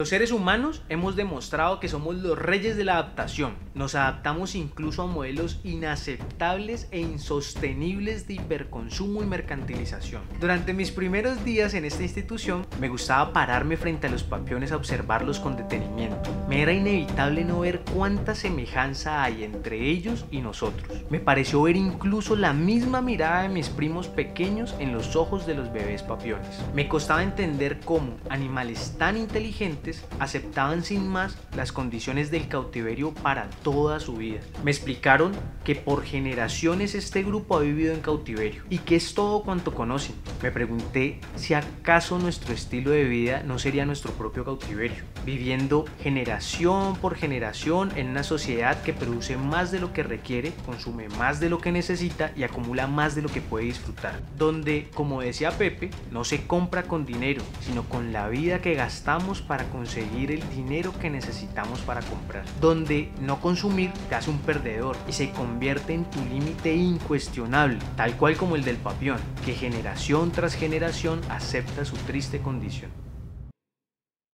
Los seres humanos hemos demostrado que somos los reyes de la adaptación. Nos adaptamos incluso a modelos inaceptables e insostenibles de hiperconsumo y mercantilización. Durante mis primeros días en esta institución me gustaba pararme frente a los papiones a observarlos con detenimiento. Me era inevitable no ver cuánta semejanza hay entre ellos y nosotros. Me pareció ver incluso la misma mirada de mis primos pequeños en los ojos de los bebés papiones. Me costaba entender cómo animales tan inteligentes aceptaban sin más las condiciones del cautiverio para toda su vida. Me explicaron que por generaciones este grupo ha vivido en cautiverio y que es todo cuanto conocen. Me pregunté si acaso nuestro estilo de vida no sería nuestro propio cautiverio, viviendo generación por generación en una sociedad que produce más de lo que requiere, consume más de lo que necesita y acumula más de lo que puede disfrutar. Donde, como decía Pepe, no se compra con dinero, sino con la vida que gastamos para conseguir el dinero que necesitamos para comprar. Donde no consumir te hace un perdedor y se convierte en tu límite incuestionable, tal cual como el del papión, que generación tras generación acepta su triste condición.